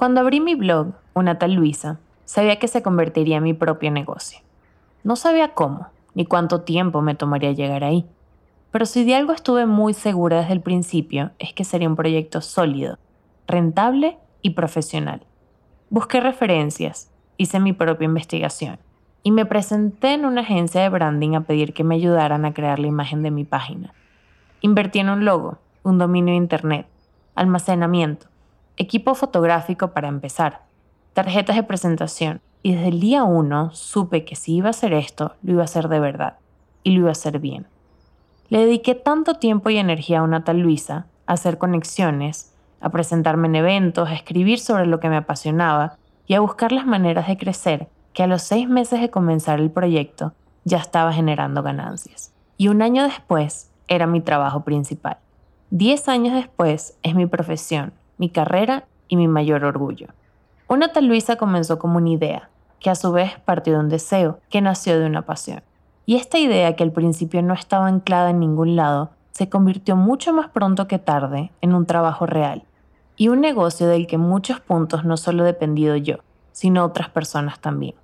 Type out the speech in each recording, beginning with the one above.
Cuando abrí mi blog, Una tal Luisa, sabía que se convertiría en mi propio negocio. No sabía cómo, ni cuánto tiempo me tomaría llegar ahí. Pero si de algo estuve muy segura desde el principio, es que sería un proyecto sólido, rentable y profesional. Busqué referencias, hice mi propia investigación y me presenté en una agencia de branding a pedir que me ayudaran a crear la imagen de mi página. Invertí en un logo, un dominio de internet, almacenamiento, equipo fotográfico para empezar, tarjetas de presentación y desde el día uno supe que si iba a hacer esto, lo iba a hacer de verdad y lo iba a hacer bien. Le dediqué tanto tiempo y energía a una tal Luisa, a hacer conexiones, a presentarme en eventos, a escribir sobre lo que me apasionaba y a buscar las maneras de crecer, que a los seis meses de comenzar el proyecto ya estaba generando ganancias. Y un año después era mi trabajo principal. Diez años después es mi profesión, mi carrera y mi mayor orgullo. Una tal Luisa comenzó como una idea, que a su vez partió de un deseo, que nació de una pasión. Y esta idea, que al principio no estaba anclada en ningún lado, se convirtió mucho más pronto que tarde en un trabajo real, y un negocio del que en muchos puntos no solo he dependido yo, sino otras personas también.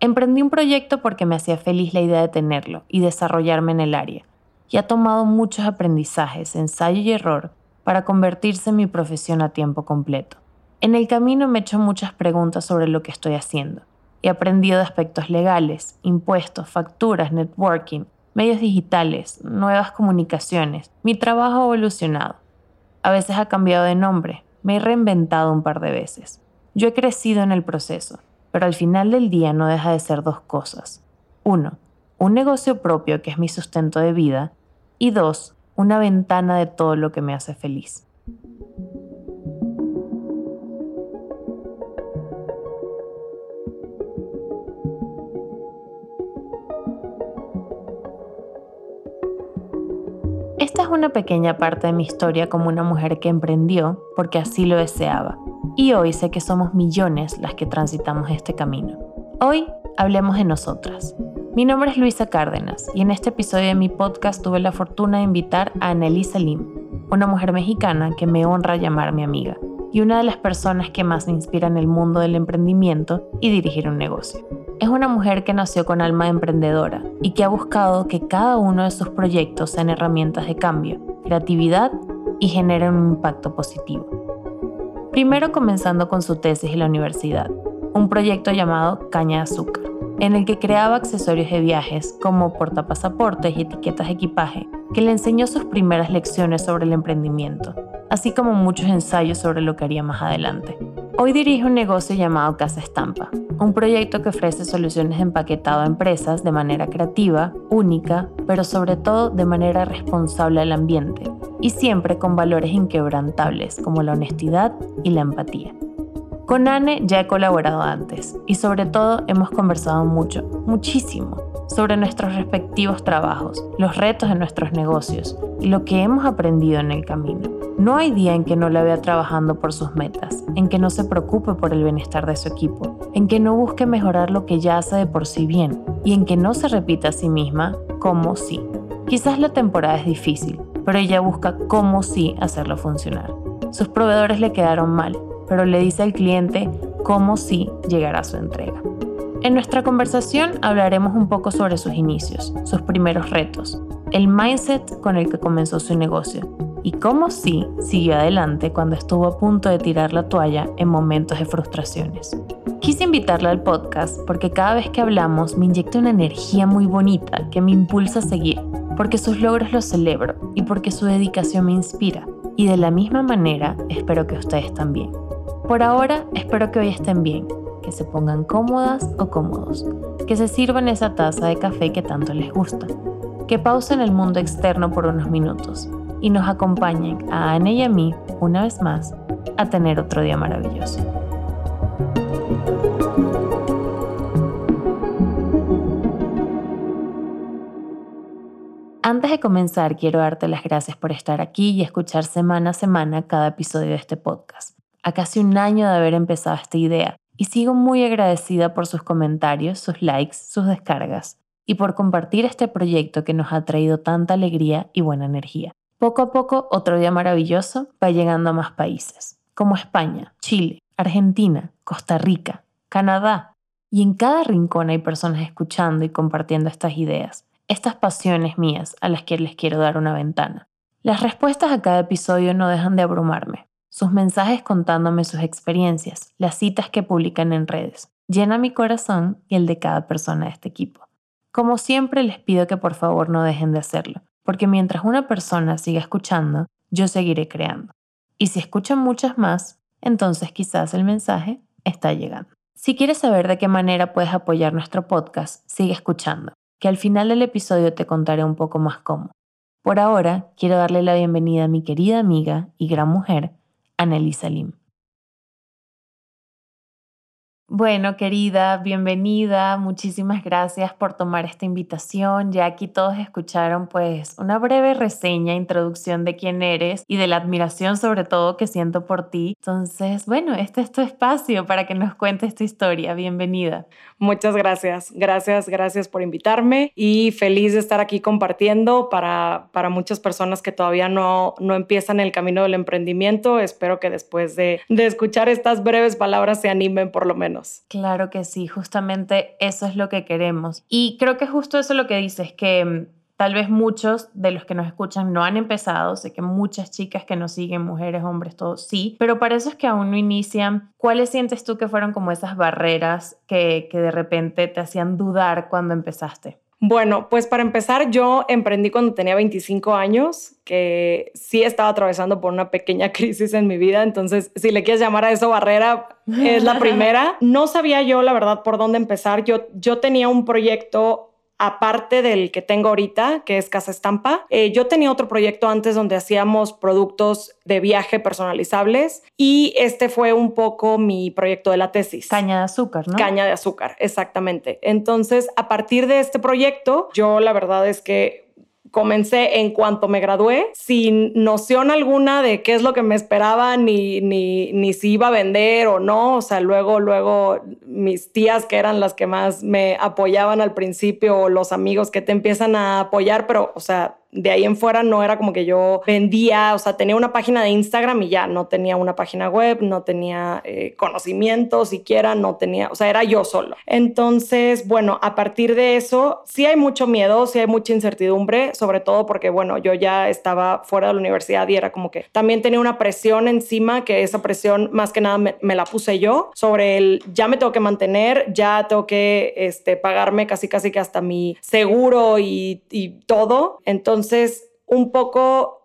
Emprendí un proyecto porque me hacía feliz la idea de tenerlo y desarrollarme en el área, y ha tomado muchos aprendizajes, ensayo y error para convertirse en mi profesión a tiempo completo. En el camino me he hecho muchas preguntas sobre lo que estoy haciendo. He aprendido de aspectos legales, impuestos, facturas, networking, medios digitales, nuevas comunicaciones. Mi trabajo ha evolucionado. A veces ha cambiado de nombre, me he reinventado un par de veces. Yo he crecido en el proceso, pero al final del día no deja de ser dos cosas. Uno, un negocio propio que es mi sustento de vida. Y dos, una ventana de todo lo que me hace feliz. Esta es una pequeña parte de mi historia como una mujer que emprendió porque así lo deseaba. Y hoy sé que somos millones las que transitamos este camino. Hoy hablemos de nosotras. Mi nombre es Luisa Cárdenas y en este episodio de mi podcast tuve la fortuna de invitar a Annelisa Lim, una mujer mexicana que me honra llamar mi amiga y una de las personas que más me inspira en el mundo del emprendimiento y dirigir un negocio. Es una mujer que nació con alma emprendedora y que ha buscado que cada uno de sus proyectos sean herramientas de cambio, creatividad y generen un impacto positivo. Primero comenzando con su tesis en la universidad, un proyecto llamado Caña de Azúcar, en el que creaba accesorios de viajes como portapasaportes y etiquetas de equipaje, que le enseñó sus primeras lecciones sobre el emprendimiento, así como muchos ensayos sobre lo que haría más adelante. Hoy dirige un negocio llamado Casa Estampa, un proyecto que ofrece soluciones de empaquetado a empresas de manera creativa, única, pero sobre todo de manera responsable al ambiente y siempre con valores inquebrantables como la honestidad y la empatía. Con Anne ya he colaborado antes y sobre todo hemos conversado mucho, muchísimo, sobre nuestros respectivos trabajos, los retos de nuestros negocios y lo que hemos aprendido en el camino. No hay día en que no la vea trabajando por sus metas, en que no se preocupe por el bienestar de su equipo, en que no busque mejorar lo que ya hace de por sí bien y en que no se repita a sí misma como sí. Quizás la temporada es difícil, pero ella busca cómo sí hacerlo funcionar. Sus proveedores le quedaron mal, pero le dice al cliente cómo sí llegará su entrega. En nuestra conversación hablaremos un poco sobre sus inicios, sus primeros retos, el mindset con el que comenzó su negocio y cómo sí siguió adelante cuando estuvo a punto de tirar la toalla en momentos de frustraciones. Quise invitarla al podcast porque cada vez que hablamos me inyecta una energía muy bonita que me impulsa a seguir, porque sus logros los celebro y porque su dedicación me inspira. Y de la misma manera espero que ustedes también. Por ahora espero que hoy estén bien que se pongan cómodas o cómodos, que se sirvan esa taza de café que tanto les gusta, que pausen el mundo externo por unos minutos y nos acompañen a Anne y a mí, una vez más, a tener otro día maravilloso. Antes de comenzar, quiero darte las gracias por estar aquí y escuchar semana a semana cada episodio de este podcast. A casi un año de haber empezado esta idea, y sigo muy agradecida por sus comentarios, sus likes, sus descargas y por compartir este proyecto que nos ha traído tanta alegría y buena energía. Poco a poco, otro día maravilloso va llegando a más países, como España, Chile, Argentina, Costa Rica, Canadá. Y en cada rincón hay personas escuchando y compartiendo estas ideas, estas pasiones mías a las que les quiero dar una ventana. Las respuestas a cada episodio no dejan de abrumarme. Sus mensajes contándome sus experiencias, las citas que publican en redes, llena mi corazón y el de cada persona de este equipo. Como siempre les pido que por favor no dejen de hacerlo, porque mientras una persona siga escuchando, yo seguiré creando. Y si escuchan muchas más, entonces quizás el mensaje está llegando. Si quieres saber de qué manera puedes apoyar nuestro podcast, sigue escuchando, que al final del episodio te contaré un poco más cómo. Por ahora, quiero darle la bienvenida a mi querida amiga y gran mujer, Annelisa Lim. Bueno, querida, bienvenida. Muchísimas gracias por tomar esta invitación. Ya aquí todos escucharon pues una breve reseña, introducción de quién eres y de la admiración sobre todo que siento por ti. Entonces, bueno, este es tu espacio para que nos cuentes tu historia. Bienvenida. Muchas gracias. Gracias, gracias por invitarme y feliz de estar aquí compartiendo para, para muchas personas que todavía no, no empiezan el camino del emprendimiento. Espero que después de, de escuchar estas breves palabras se animen por lo menos. Claro que sí, justamente eso es lo que queremos. Y creo que justo eso es lo que dices, que mm, tal vez muchos de los que nos escuchan no han empezado, sé que muchas chicas que nos siguen, mujeres, hombres, todos sí, pero para eso es que aún no inician, ¿cuáles sientes tú que fueron como esas barreras que, que de repente te hacían dudar cuando empezaste? Bueno, pues para empezar, yo emprendí cuando tenía 25 años, que sí estaba atravesando por una pequeña crisis en mi vida, entonces si le quieres llamar a eso barrera, es la primera. No sabía yo, la verdad, por dónde empezar. Yo, yo tenía un proyecto aparte del que tengo ahorita, que es Casa Estampa. Eh, yo tenía otro proyecto antes donde hacíamos productos de viaje personalizables y este fue un poco mi proyecto de la tesis. Caña de azúcar, ¿no? Caña de azúcar, exactamente. Entonces, a partir de este proyecto, yo la verdad es que comencé en cuanto me gradué, sin noción alguna de qué es lo que me esperaba, ni, ni, ni si iba a vender o no. O sea, luego, luego mis tías, que eran las que más me apoyaban al principio, los amigos que te empiezan a apoyar, pero, o sea, de ahí en fuera no era como que yo vendía, o sea, tenía una página de Instagram y ya, no tenía una página web, no tenía eh, conocimiento siquiera, no tenía, o sea, era yo solo. Entonces, bueno, a partir de eso, sí hay mucho miedo, sí hay mucha incertidumbre, sobre todo porque, bueno, yo ya estaba fuera de la universidad y era como que también tenía una presión encima, que esa presión más que nada me, la puse yo, sobre el ya me tengo que mantener, ya tengo que este, pagarme casi casi que hasta mi seguro y, y todo. Entonces, entonces, un poco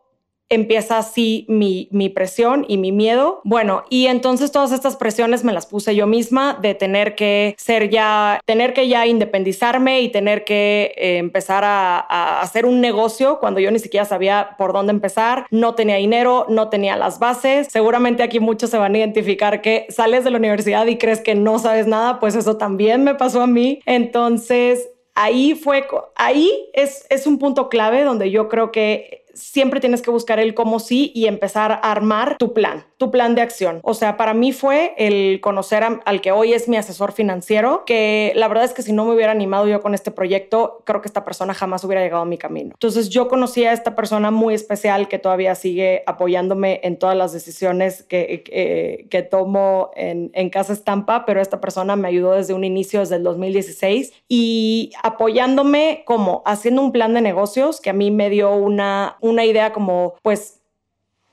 empieza así mi, presión y mi miedo. Bueno, y entonces todas estas presiones me las puse yo misma de tener que ser ya, tener que ya independizarme y tener que eh, empezar a, a, hacer un negocio cuando yo ni siquiera sabía por dónde empezar, no tenía dinero, no tenía las bases. Seguramente aquí muchos se van a identificar que sales de la universidad y crees que no sabes nada, pues eso también me pasó a mí. Entonces, ahí fue, ahí es, es un punto clave donde yo creo que siempre tienes que buscar el cómo sí y empezar a armar tu plan, tu plan de acción. O sea, para mí fue el conocer al que hoy es mi asesor financiero, que la verdad es que si no me hubiera animado yo con este proyecto, creo que esta persona jamás hubiera llegado a mi camino. Entonces yo conocí a esta persona muy especial que todavía sigue apoyándome en todas las decisiones que, que, tomo en, en Casa Estampa, pero esta persona me ayudó desde un inicio, desde el 2016, y apoyándome como haciendo un plan de negocios que a mí me dio una una idea como pues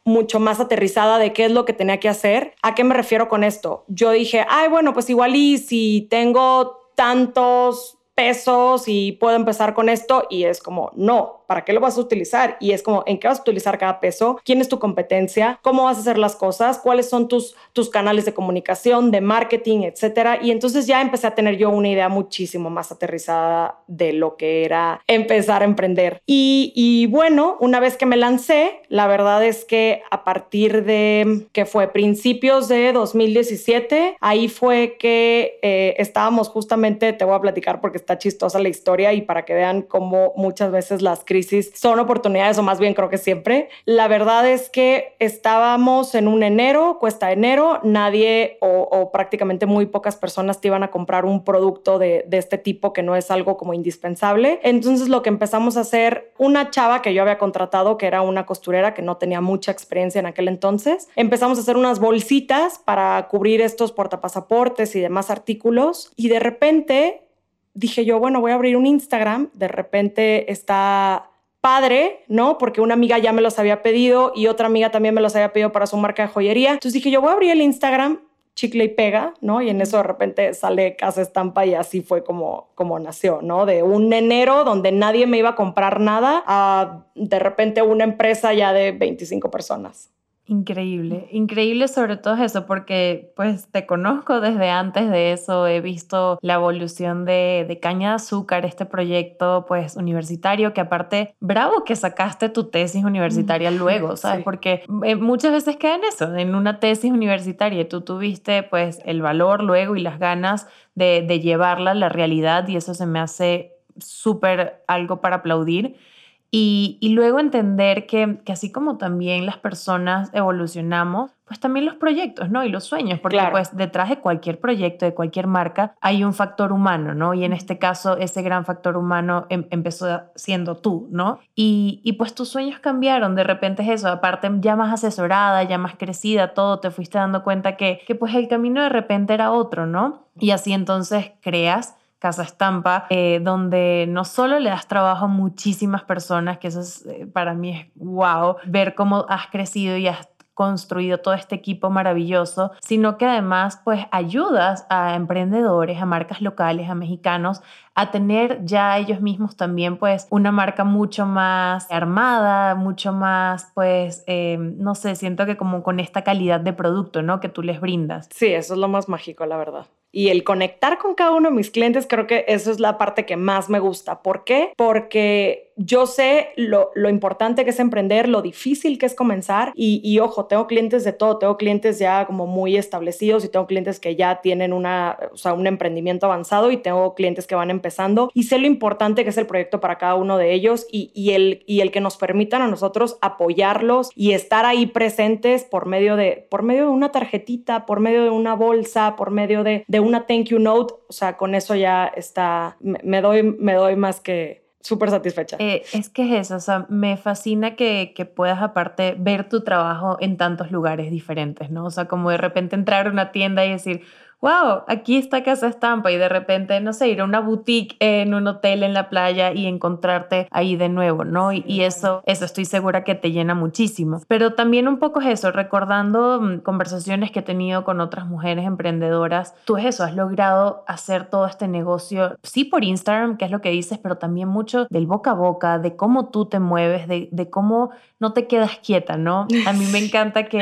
mucho más aterrizada de qué es lo que tenía que hacer. ¿A qué me refiero con esto? Yo dije, ay, bueno, pues igual y si tengo tantos pesos y puedo empezar con esto y es como, no, ¿para qué lo vas a utilizar? Y es como, ¿en qué vas a utilizar cada peso? ¿Quién es tu competencia? ¿Cómo vas a hacer las cosas? ¿Cuáles son tus, tus canales de comunicación, de marketing, etcétera? Y entonces ya empecé a tener yo una idea muchísimo más aterrizada de lo que era empezar a emprender. Y, bueno, una vez que me lancé, la verdad es que a partir de que fue principios de 2017, ahí fue que eh, estábamos justamente, te voy a platicar porque está chistosa la historia y para que vean cómo muchas veces las crisis son oportunidades, o más bien creo que siempre. La verdad es que estábamos en un enero, cuesta enero, nadie o, prácticamente muy pocas personas te iban a comprar un producto de, de este tipo que no es algo como indispensable. Entonces lo que empezamos a hacer, una chava que yo había contratado, que era una costurera que no tenía mucha experiencia en aquel entonces, empezamos a hacer unas bolsitas para cubrir estos portapasaportes y demás artículos y de repente dije yo, bueno, voy a abrir un Instagram, de repente está padre, ¿no? Porque una amiga ya me los había pedido y otra amiga también me los había pedido para su marca de joyería. Entonces dije, yo voy a abrir el Instagram, chicle y pega, ¿no? Y en eso de repente sale Casa Estampa y así fue como, como nació, ¿no? De un enero donde nadie me iba a comprar nada a de repente una empresa ya de 25 personas. Increíble, increíble sobre todo eso, porque pues te conozco desde antes de eso, he visto la evolución de, de, Caña de Azúcar, este proyecto pues universitario, que aparte, bravo que sacaste tu tesis universitaria luego, ¿sabes? Porque eh, muchas veces queda en eso, en una tesis universitaria, tú tuviste pues el valor luego y las ganas de, de llevarla a la realidad y eso se me hace súper algo para aplaudir. Y, luego entender que, así como también las personas evolucionamos, pues también los proyectos, ¿no? Y los sueños, porque pues detrás de cualquier proyecto, de cualquier marca, hay un factor humano, ¿no? Y en este caso, ese gran factor humano em, empezó siendo tú, ¿no? Y, y, pues tus sueños cambiaron, de repente es eso, aparte ya más asesorada, ya más crecida, todo, te fuiste dando cuenta que, que pues el camino de repente era otro, ¿no? Y así entonces creas Casa Estampa, eh, donde no solo le das trabajo a muchísimas personas, que eso es, eh, para mí es wow, ver cómo has crecido y has construido todo este equipo maravilloso, sino que además pues ayudas a emprendedores, a marcas locales, a mexicanos a tener ya ellos mismos también pues una marca mucho más armada, mucho más pues, eh, no sé, siento que como con esta calidad de producto, ¿no? Que tú les brindas. Sí, eso es lo más mágico, la verdad y el conectar con cada uno de mis clientes, creo que eso es la parte que más me gusta. ¿Por qué? Porque yo sé lo, importante que es emprender, lo difícil que es comenzar y, ojo, tengo clientes de todo, tengo clientes ya como muy establecidos y tengo clientes que ya tienen una, o sea, un emprendimiento avanzado y tengo clientes que van y sé lo importante que es el proyecto para cada uno de ellos y, el, y el que nos permitan a nosotros apoyarlos y estar ahí presentes por medio de, por medio de una tarjetita, por medio de una bolsa, por medio de, de una thank you note, o sea, con eso ya está, me, doy, me doy más que súper satisfecha. Eh, es que es eso, o sea, me fascina que, que, puedas aparte ver tu trabajo en tantos lugares diferentes, ¿no? O sea, como de repente entrar a una tienda y decir, wow, aquí está Casa Estampa y de repente, no sé, ir a una boutique en un hotel en la playa y encontrarte ahí de nuevo, ¿no? Y, eso, eso estoy segura que te llena muchísimo. Pero también un poco es eso, recordando mm, conversaciones que he tenido con otras mujeres emprendedoras, tú es eso, has logrado hacer todo este negocio, sí por Instagram, que es lo que dices, pero también mucho del boca a boca, de cómo tú te mueves, de, de cómo no te quedas quieta, ¿no? A mí me encanta que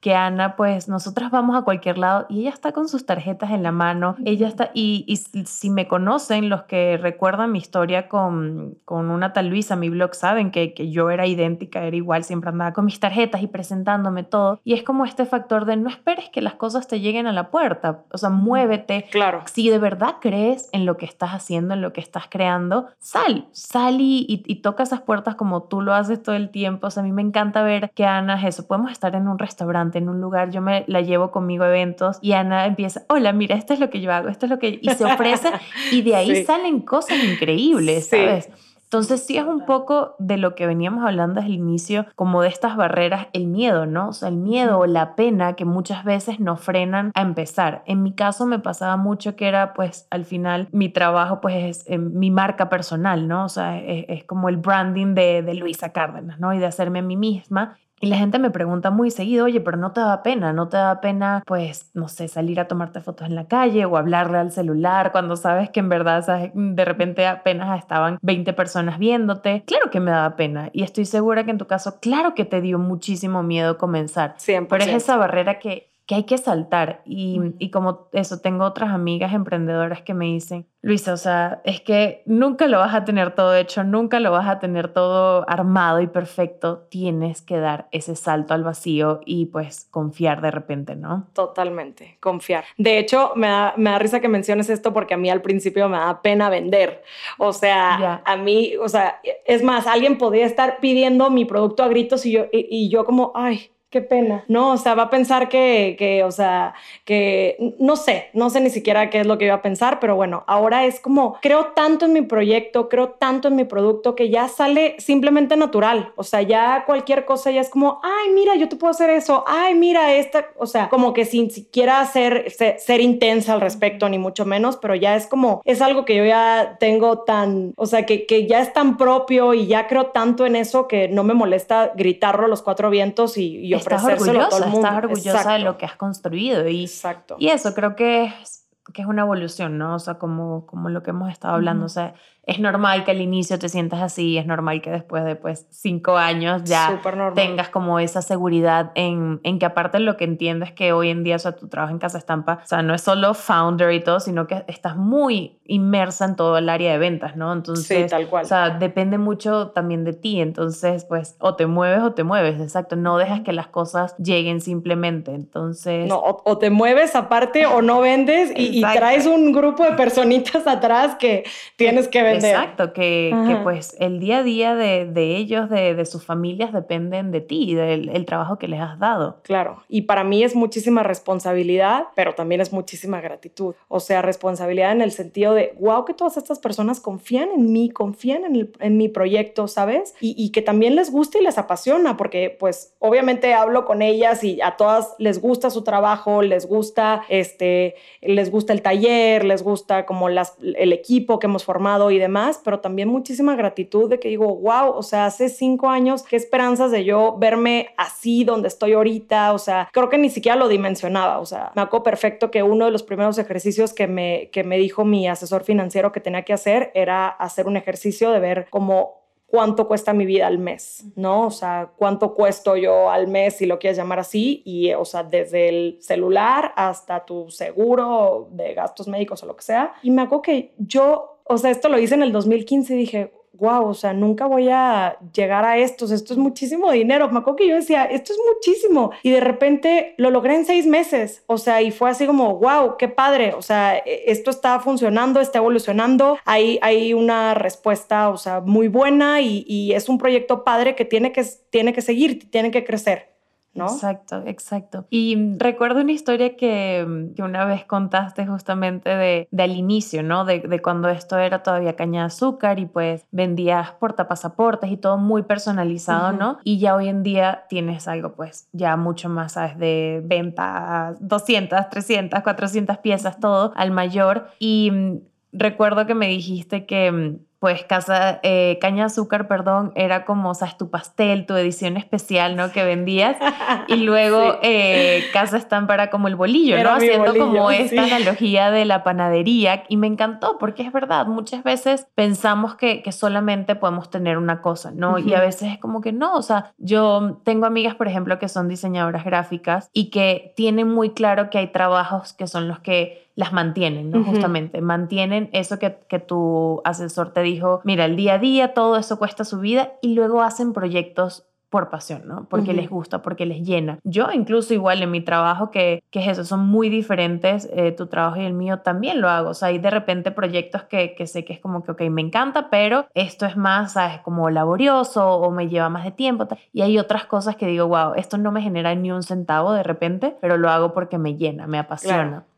que Ana, pues nosotras vamos a cualquier lado y ella está con sus tarjetas en la mano, ella está, y, y si me conocen, los que recuerdan mi historia con, con una tal Luisa, mi blog, saben que, que yo era idéntica, era igual, siempre andaba con mis tarjetas y presentándome todo. Y es como este factor de no esperes que las cosas te lleguen a la puerta, o sea, muévete. Claro. Si de verdad crees en lo que estás haciendo, en lo que estás creando, sal, sal y, y, toca esas puertas como tú lo haces todo el tiempo. O sea, a mí me encanta ver que Ana es eso, podemos estar en un restaurante en un lugar, yo me la llevo conmigo a eventos y Ana empieza, hola, mira, esto es lo que yo hago, esto es lo que... Y se ofrece y de ahí salen cosas increíbles, ¿sabes? Entonces sí es un poco de lo que veníamos hablando desde el inicio, como de estas barreras, el miedo, ¿no? O sea, el miedo o la pena que muchas veces nos frenan a empezar. En mi caso me pasaba mucho que era pues al final mi trabajo pues es eh, mi marca personal, ¿no? O sea, es, como el branding de, de Luisa Cárdenas, ¿no? Y de hacerme a mí misma. Y la gente me pregunta muy seguido, oye, pero no te da pena, no te da pena, pues, no sé, salir a tomarte fotos en la calle o hablarle al celular cuando sabes que en verdad de repente apenas estaban 20 personas viéndote. Claro que me daba pena y estoy segura que en tu caso, claro que te dio muchísimo miedo comenzar. Siempre. Pero es esa barrera que que hay que saltar. Y, y como eso, tengo otras amigas emprendedoras que me dicen, Luisa, o sea, es que nunca lo vas a tener todo hecho, nunca lo vas a tener todo armado y perfecto. Tienes que dar ese salto al vacío y pues confiar de repente, ¿no? Totalmente, confiar. De hecho, me da, me da risa que menciones esto porque a mí al principio me da pena vender. O sea, a mí, o sea, es más, alguien podría estar pidiendo mi producto a gritos y yo, y yo como, ay, Qué pena. No, o sea, va a pensar que, que, o sea, que no sé, no sé ni siquiera qué es lo que iba a pensar, pero bueno, ahora es como, creo tanto en mi proyecto, creo tanto en mi producto que ya sale simplemente natural. O sea, ya cualquier cosa ya es como, ay, mira, yo te puedo hacer eso, ay, mira, esta, o sea, como que sin siquiera ser, ser, intensa al respecto, ni mucho menos, pero ya es como, es algo que yo ya tengo tan, o sea, que, que ya es tan propio y ya creo tanto en eso que no me molesta gritarlo a los cuatro vientos y yo estás orgullosa, estás orgullosa de lo que has construido. Y, Exacto. y eso creo que es, que es una evolución, ¿no? O sea, como, como lo que hemos estado hablando. O sea, es normal que al inicio te sientas así, es normal que después de pues, cinco años ya tengas como esa seguridad en, en, que aparte lo que entiendo es que hoy en día, o sea, tu trabajo en Casa Estampa, o sea, no es solo founder y todo, sino que estás muy inmersa en todo el área de ventas, ¿no? Entonces, tal cual. o sea, depende mucho también de ti, entonces, pues, o te mueves o te mueves, exacto, no dejas que las cosas lleguen simplemente, entonces... No, o, te mueves aparte o no vendes y, y traes un grupo de personitas atrás que tienes que vender Exacto, que, que, pues el día a día de, de ellos, de, de, sus familias, dependen de ti, del el trabajo que les has dado. Claro, y para mí es muchísima responsabilidad, pero también es muchísima gratitud. O sea, responsabilidad en el sentido de, wow, que todas estas personas confían en mí, confían en, el, en mi proyecto, ¿sabes? Y, y que también les gusta y les apasiona, porque pues obviamente hablo con ellas y a todas les gusta su trabajo, les gusta, este, les gusta el taller, les gusta como las, el equipo que hemos formado y demás más, pero también muchísima gratitud de que digo, wow, o sea, hace cinco años, qué esperanzas de yo verme así donde estoy ahorita, o sea, creo que ni siquiera lo dimensionaba, o sea, me acuerdo perfecto que uno de los primeros ejercicios que me, que me dijo mi asesor financiero que tenía que hacer era hacer un ejercicio de ver cómo cuánto cuesta mi vida al mes, ¿no? O sea, cuánto cuesto yo al mes, si lo quieres llamar así, y, o sea, desde el celular hasta tu seguro de gastos médicos o lo que sea. Y me acuerdo que yo o sea, esto lo hice en el 2015 y dije, wow, o sea, nunca voy a llegar a esto, esto es muchísimo dinero. Me acuerdo que yo decía, esto es muchísimo. Y de repente lo logré en seis meses, o sea, y fue así como, wow, qué padre, o sea, e, esto está funcionando, está evolucionando, hay, hay una respuesta, o sea, muy buena y, es un proyecto padre que tiene que, tiene que seguir, tiene que crecer. Exacto, exacto. Y recuerdo una historia que, que una vez contaste justamente de, del inicio, ¿no? De, de, cuando esto era todavía caña de azúcar y pues vendías portapasaportes y todo muy personalizado, ¿no? Y ya hoy en día tienes algo pues ya mucho más, ¿sabes? De venta 200, 300, 400 piezas, todo al mayor. Y mm, recuerdo que me dijiste que mm, pues casa, eh, caña azúcar, perdón, era como, sabes, tu pastel, tu edición especial, ¿no? Que vendías. Y luego eh, casa estampa era como el bolillo, ¿no? Haciendo como esta analogía de la panadería. Y me encantó, porque es verdad, muchas veces pensamos que, que solamente podemos tener una cosa, ¿no? Y a veces es como que no, o sea, yo tengo amigas, por ejemplo, que son diseñadoras gráficas y que tienen muy claro que hay trabajos que son los que las mantienen, ¿no? Justamente, mantienen eso que, que tu asesor te dijo, mira, el día a día todo eso cuesta su vida y luego hacen proyectos por pasión, ¿no? Porque les gusta, porque les llena. Yo incluso igual en mi trabajo, que, que es eso, son muy diferentes, eh, tu trabajo y el mío también lo hago. O sea, hay de repente proyectos que, que, sé que es como que, ok, me encanta, pero esto es más, ¿sabes? Como laborioso o me lleva más de tiempo. Y hay otras cosas que digo, wow, esto no me genera ni un centavo de repente, pero lo hago porque me llena, me apasiona. Claro.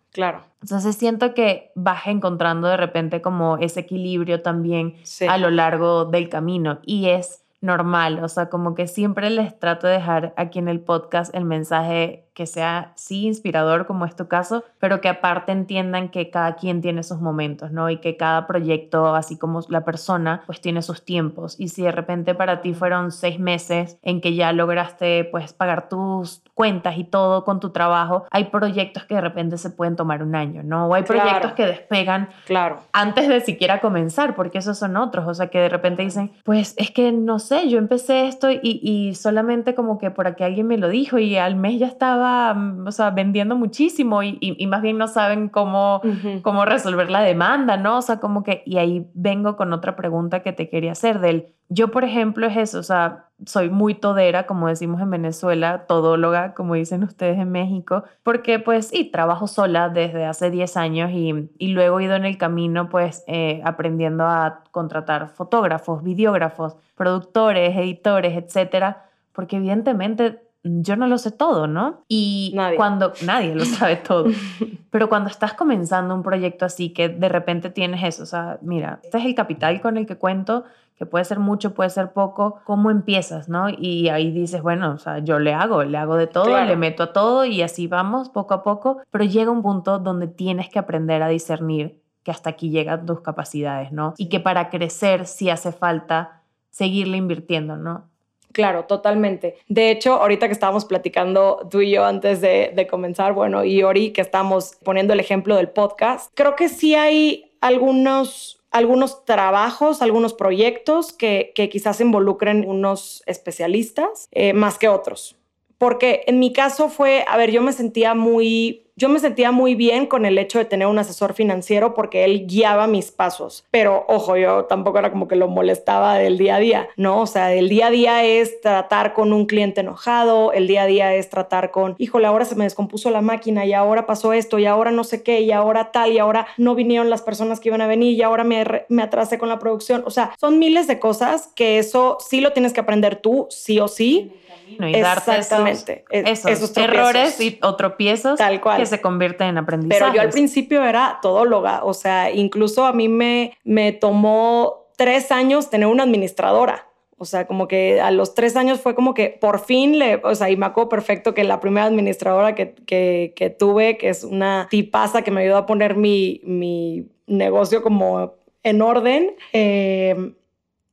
Entonces siento que vas encontrando de repente como ese equilibrio también a lo largo del camino y es normal, o sea, como que siempre les trato de dejar aquí en el podcast el mensaje que sea sí inspirador como es tu caso, pero que aparte entiendan que cada quien tiene sus momentos, ¿no? Y que cada proyecto, así como la persona, pues tiene sus tiempos. Y si de repente para ti fueron seis meses en que ya lograste pues pagar tus cuentas y todo con tu trabajo, hay proyectos que de repente se pueden tomar un año, ¿no? O hay proyectos que despegan claro. antes de siquiera comenzar, porque esos son otros, o sea, que de repente dicen, pues es que no sé, yo empecé esto y, y solamente como que por aquí alguien me lo dijo y al mes ya estaba estaba, mm, o sea, vendiendo muchísimo y, y, más bien no saben cómo, cómo resolver la demanda, ¿no? O sea, como que, y ahí vengo con otra pregunta que te quería hacer del, yo por ejemplo es eso, o sea, soy muy todera, como decimos en Venezuela, todóloga, como dicen ustedes en México, porque pues sí, trabajo sola desde hace 10 años y, y luego he ido en el camino pues eh, aprendiendo a contratar fotógrafos, videógrafos, productores, editores, etcétera, porque evidentemente yo no lo sé todo, ¿no? Y cuando nadie lo sabe todo. Pero cuando estás comenzando un proyecto así que de repente tienes eso, o sea, mira, este es el capital con el que cuento, que puede ser mucho, puede ser poco, ¿cómo empiezas, no? Y ahí dices, bueno, o sea, yo le hago, le hago de todo, le meto a todo y así vamos poco a poco, pero llega un punto donde tienes que aprender a discernir que hasta aquí llegan tus capacidades, ¿no? Y que para crecer sí hace falta seguirle invirtiendo, ¿no? Claro, totalmente. De hecho, ahorita que estábamos platicando tú y yo antes de, comenzar, bueno, y Ori, que estamos poniendo el ejemplo del podcast, creo que sí hay algunos algunos trabajos, algunos proyectos que, quizás involucren unos especialistas eh, más que otros. Porque en mi caso fue, a ver, yo me sentía muy yo me sentía muy bien con el hecho de tener un asesor financiero porque él guiaba mis pasos. Pero ojo, yo tampoco era como que lo molestaba del día a día, ¿no? O sea, el día a día es tratar con un cliente enojado, el día a día es tratar con, híjole, ahora se me descompuso la máquina y ahora pasó esto y ahora no sé qué y ahora tal y ahora no vinieron las personas que iban a venir y ahora me, me atrasé con la producción. O sea, son miles de cosas que eso sí lo tienes que aprender tú, sí o sí y darte esos, errores y, o tropiezos Tal cual. que se convierten en aprendizaje. Pero yo al principio era todóloga, o sea, incluso a mí me, me tomó tres años tener una administradora. O sea, como que a los tres años fue como que por fin le, o sea, y me acuerdo perfecto que la primera administradora que, que, que tuve, que es una tipaza que me ayudó a poner mi, mi negocio como en orden, eh,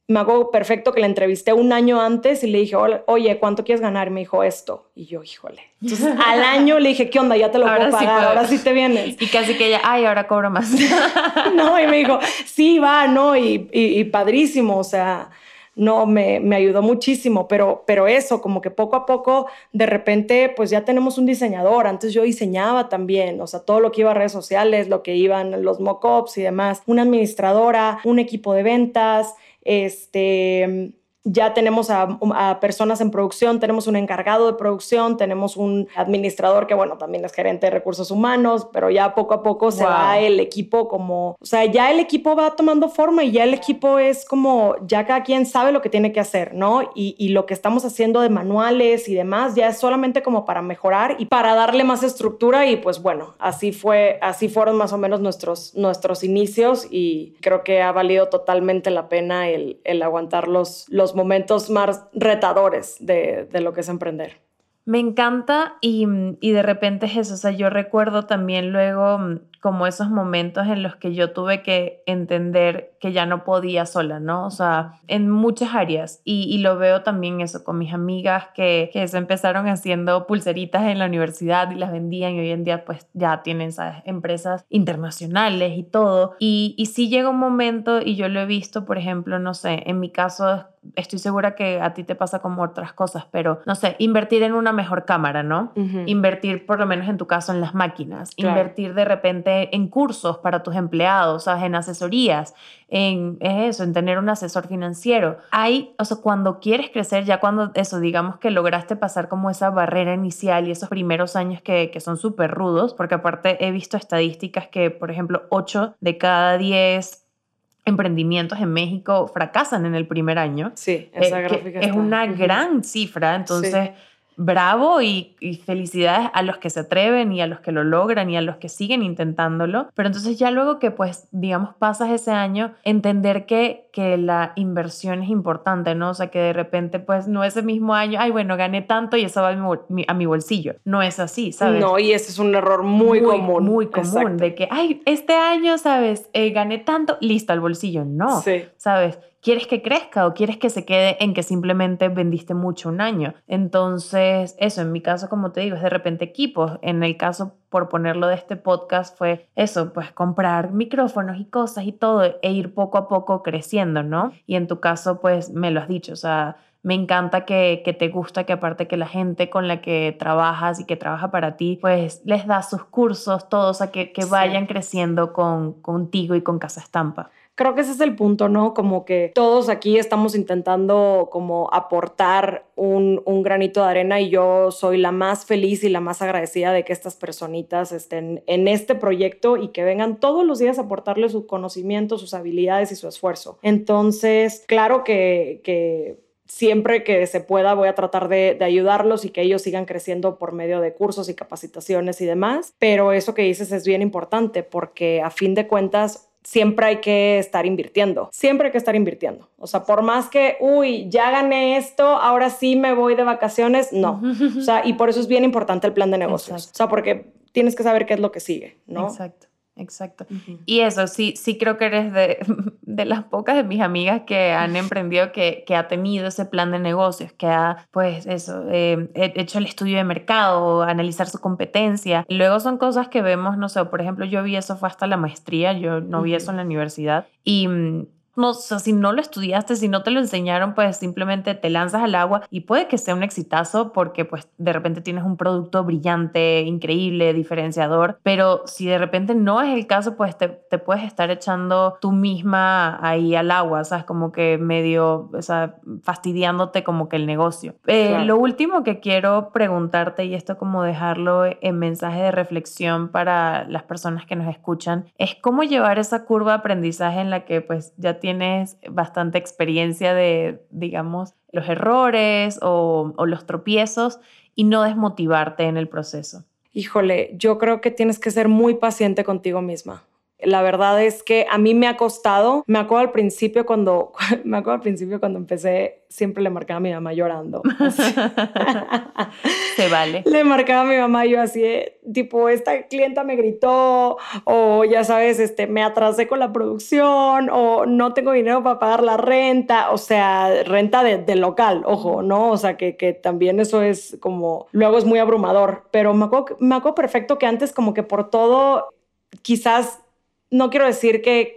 me hago perfecto que la entrevisté un año antes y le dije, oye, ¿cuánto quieres ganar? Me dijo esto. Y yo, híjole. Entonces, al año le dije, ¿qué onda? Ya te lo puedo pagar, ahora sí te vienes. Y casi que ella, ay, ahora cobro más. no, y me dijo, sí, va, no, y, y, padrísimo, o sea, no, me, me, ayudó muchísimo, pero, pero eso, como que poco a poco, de repente, pues ya tenemos un diseñador. Antes yo diseñaba también, o sea, todo lo que iba a redes sociales, lo que iban los mock-ups y demás, una administradora, un equipo de ventas, este, ya tenemos a, personas en producción, tenemos un encargado de producción, tenemos un administrador que, bueno, también es gerente de recursos humanos, pero ya poco a poco se va el equipo como, o sea, ya el equipo va tomando forma y ya el equipo es como, ya cada quien sabe lo que tiene que hacer, ¿no? Y, y lo que estamos haciendo de manuales y demás ya es solamente como para mejorar y para darle más estructura y pues bueno, así fue, así fueron más o menos nuestros, nuestros inicios y creo que ha valido totalmente la pena el, el aguantar los, los momentos más retadores de, lo que es emprender. Me encanta y, y, de repente es eso, o sea, yo recuerdo también luego mm, como esos momentos en los que yo tuve que entender que ya no podía sola, ¿no? O sea, en muchas áreas. Y, y lo veo también eso con mis amigas que, que, se empezaron haciendo pulseritas en la universidad y las vendían y hoy en día pues ya tienen, ¿sabes? Empresas internacionales y todo. Y, y sí llega un momento y yo lo he visto, por ejemplo, no sé, en mi caso estoy segura que a ti te pasa como otras cosas, pero no sé, invertir en una mejor cámara, ¿no? Invertir por lo menos en tu caso en las máquinas, invertir de repente en cursos para tus empleados, en asesorías, en eso, en tener un asesor financiero. Hay, o sea, cuando quieres crecer, ya cuando eso, digamos que lograste pasar como esa barrera inicial y esos primeros años que, que son súper rudos, porque aparte he visto estadísticas que, por ejemplo, 8 de cada 10 emprendimientos en México fracasan en el primer año. Sí, esa eh, gráfica es una gran cifra, entonces bravo y, felicidades a los que se atreven y a los que lo logran y a los que siguen intentándolo. Pero entonces ya luego que pues digamos pasas ese año, entender que, que la inversión es importante, ¿no? O sea, que de repente pues no ese mismo año, ay bueno, gané tanto y eso va a mi, bolsillo. No es así, ¿sabes? No, y ese es un error muy, común. Muy común, de que, ay, este año, ¿sabes? Eh, gané tanto, listo, al bolsillo. No, sí. ¿sabes? ¿Quieres que crezca o quieres que se quede en que simplemente vendiste mucho un año? Entonces, eso, en mi caso, como te digo, es de repente equipos. En el caso por ponerlo de este podcast fue eso, pues comprar micrófonos y cosas y todo e ir poco a poco creciendo, ¿no? Y en tu caso, pues me lo has dicho, o sea, me encanta que, que, te gusta que aparte que la gente con la que trabajas y que trabaja para ti, pues les da sus cursos, todos, a que, que vayan creciendo con, contigo y con Casa Estampa creo que ese es el punto, ¿no? Como que todos aquí estamos intentando como aportar un, un, granito de arena y yo soy la más feliz y la más agradecida de que estas personitas estén en este proyecto y que vengan todos los días a aportarle su conocimiento, sus habilidades y su esfuerzo. Entonces, claro que... que siempre que se pueda voy a tratar de, de, ayudarlos y que ellos sigan creciendo por medio de cursos y capacitaciones y demás. Pero eso que dices es bien importante porque a fin de cuentas siempre hay que estar invirtiendo, siempre hay que estar invirtiendo. O sea, por más que, uy, ya gané esto, ahora sí me voy de vacaciones, no. O sea, y por eso es bien importante el plan de negocios. O sea, porque tienes que saber qué es lo que sigue, ¿no? Exacto. Exacto. Y eso, sí, sí creo que eres de, de, las pocas de mis amigas que han emprendido, que, que, ha tenido ese plan de negocios, que ha, pues eso, eh, hecho el estudio de mercado, analizar su competencia. Luego son cosas que vemos, no sé, por ejemplo, yo vi eso fue hasta la maestría, yo no vi eso en la universidad. Y mm, no, o sea, si no lo estudiaste, si no te lo enseñaron, pues simplemente te lanzas al agua y puede que sea un exitazo porque pues de repente tienes un producto brillante, increíble, diferenciador, pero si de repente no es el caso, pues te, te puedes estar echando tú misma ahí al agua, ¿sabes? Como que medio, o sea, fastidiándote como que el negocio. Eh, lo último que quiero preguntarte, y esto como dejarlo en mensaje de reflexión para las personas que nos escuchan, es cómo llevar esa curva de aprendizaje en la que pues ya tienes tienes bastante experiencia de, digamos, los errores o, los tropiezos y no desmotivarte en el proceso? Híjole, yo creo que tienes que ser muy paciente contigo misma. La verdad es que a mí me ha costado. Me acuerdo al principio cuando, me acuerdo al principio cuando empecé, siempre le marcaba a mi mamá llorando. Se vale. Le marcaba a mi mamá yo así, tipo, esta clienta me gritó, o ya sabes, este, me atrasé con la producción, o no tengo dinero para pagar la renta, o sea, renta de, de local, ojo, ¿no? O sea, que, que, también eso es como, luego es muy abrumador, pero me acuerdo, me acuerdo perfecto que antes como que por todo, quizás no quiero decir que,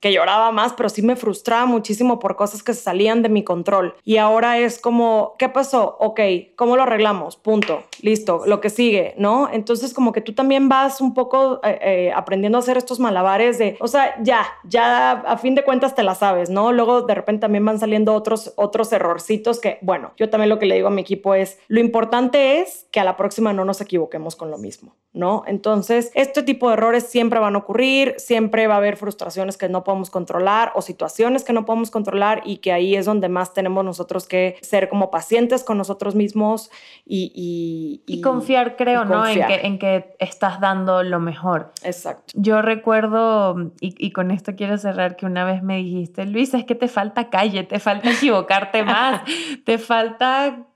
que lloraba más, pero sí me frustraba muchísimo por cosas que salían de mi control. Y ahora es como, ¿qué pasó? Ok, ¿cómo lo arreglamos? Punto, listo, lo que sigue, ¿no? Entonces como que tú también vas un poco eh, eh, aprendiendo a hacer estos malabares de, o sea, ya, ya a fin de cuentas te la sabes, ¿no? Luego de repente también van saliendo otros, otros errorcitos que, bueno, yo también lo que le digo a mi equipo es, lo importante es que a la próxima no nos equivoquemos con lo mismo, ¿no? Entonces, este tipo de errores siempre van a ocurrir, siempre va a haber frustraciones que no podemos controlar o situaciones que no podemos controlar y que ahí es donde más tenemos nosotros que ser como pacientes con nosotros mismos y... Y, confiar, creo, ¿no? En, que, en que estás dando lo mejor. Exacto. Yo recuerdo, y, y con esto quiero cerrar, que una vez me dijiste, Luisa, es que te falta calle, te falta equivocarte más, te falta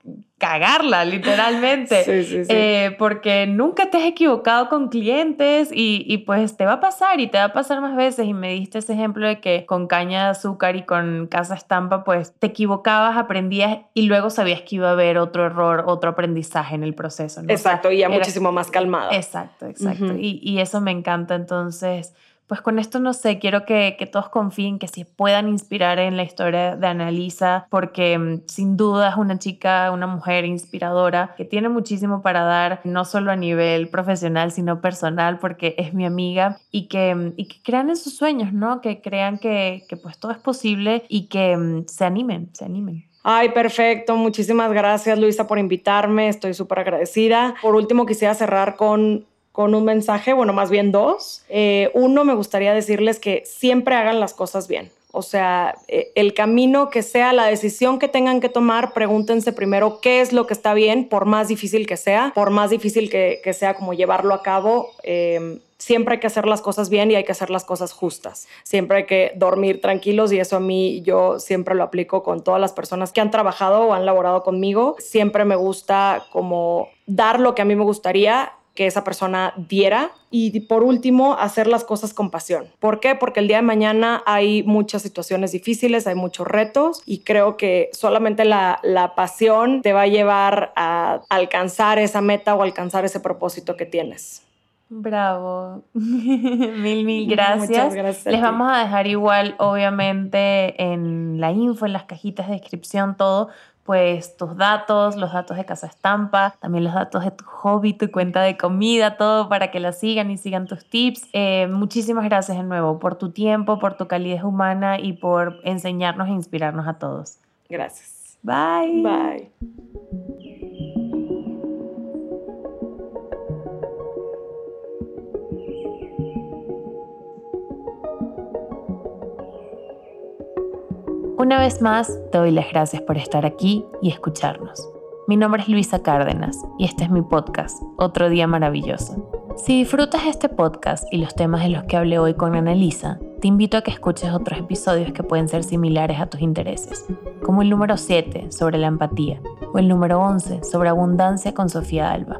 cagarla, literalmente. Sí, sí, sí. Eh, porque nunca te has equivocado con clientes y, y, pues te va a pasar y te va a pasar más veces. Y me diste ese ejemplo de que con caña de azúcar y con casa estampa, pues te equivocabas, aprendías y luego sabías que iba a haber otro error, otro aprendizaje en el proceso. Exacto, y ya muchísimo más calmada. Exacto, exacto. y, y eso me encanta. Entonces pues con esto no sé, quiero que, que, todos confíen, que se puedan inspirar en la historia de Analisa, porque mm, sin duda es una chica, una mujer inspiradora, que tiene muchísimo para dar, no solo a nivel profesional, sino personal, porque es mi amiga, y que, mm, y que crean en sus sueños, ¿no? Que crean que, que pues todo es posible y que mm, se animen, se animen. Ay, perfecto. Muchísimas gracias, Luisa, por invitarme. Estoy súper agradecida. Por último, quisiera cerrar con con un mensaje, bueno, más bien dos. Eh, uno, me gustaría decirles que siempre hagan las cosas bien. O sea, eh, el camino que sea, la decisión que tengan que tomar, pregúntense primero qué es lo que está bien, por más difícil que sea, por más difícil que, sea como llevarlo a cabo. Em, siempre hay que hacer las cosas bien y hay que hacer las cosas justas. Siempre hay que dormir tranquilos y eso a mí yo siempre lo aplico con todas las personas que han trabajado o han laborado conmigo. Siempre me gusta como dar lo que a mí me gustaría que esa persona diera y por último hacer las cosas con pasión. ¿Por qué? Porque el día de mañana hay muchas situaciones difíciles, hay muchos retos y creo que solamente la, la pasión te va a llevar a alcanzar esa meta o alcanzar ese propósito que tienes. Bravo. mil, mil gracias. Muchas gracias. Les vamos a dejar igual, obviamente, en la info, en las cajitas de descripción, todo, pues tus datos, los datos de Casa Estampa, también los datos de tu hobby, tu cuenta de comida, todo para que la sigan y sigan tus tips. Eh, muchísimas gracias de nuevo por tu tiempo, por tu calidez humana y por enseñarnos e inspirarnos a todos. Gracias. Bye. Bye. Una vez más, te doy las gracias por estar aquí y escucharnos. Mi nombre es Luisa Cárdenas y este es mi podcast, Otro Día Maravilloso. Si disfrutas este podcast y los temas de los que hablé hoy con Annalisa, te invito a que escuches otros episodios que pueden ser similares a tus intereses, como el número 7 sobre la empatía o el número 11 sobre abundancia con Sofía Alba.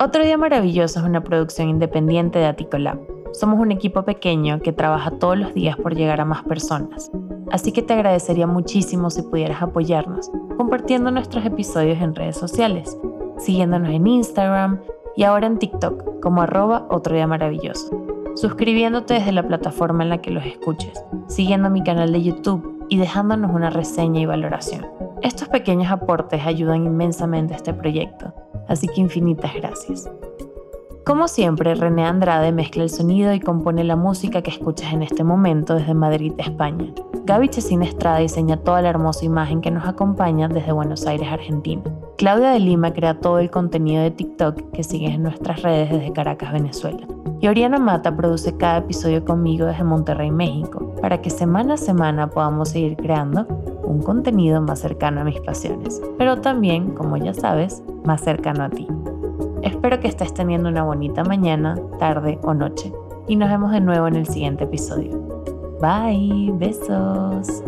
Otro Día Maravilloso es una producción independiente de Aticolab. Somos un equipo pequeño que trabaja todos los días por llegar a más personas Así que te agradecería muchísimo si pudieras apoyarnos compartiendo nuestros episodios en redes sociales, siguiéndonos en Instagram y ahora en TikTok como arroba otro día maravilloso, suscribiéndote desde la plataforma en la que los escuches, siguiendo mi canal de YouTube y dejándonos una reseña y valoración. Estos pequeños aportes ayudan inmensamente a este proyecto, así que infinitas gracias. Como siempre, René Andrade mezcla el sonido y compone la música que escuchas en este momento desde Madrid, España. Gaby Chesina Estrada diseña toda la hermosa imagen que nos acompaña desde Buenos Aires, Argentina. Claudia de Lima crea todo el contenido de TikTok que sigues en nuestras redes desde Caracas, Venezuela. Y Oriana Mata produce cada episodio conmigo desde Monterrey, México, para que semana a semana podamos seguir creando un contenido más cercano a mis pasiones, pero también, como ya sabes, más cercano a ti. Espero que estés teniendo una bonita mañana, tarde o noche y nos vemos de nuevo en el siguiente episodio. Bye, besos.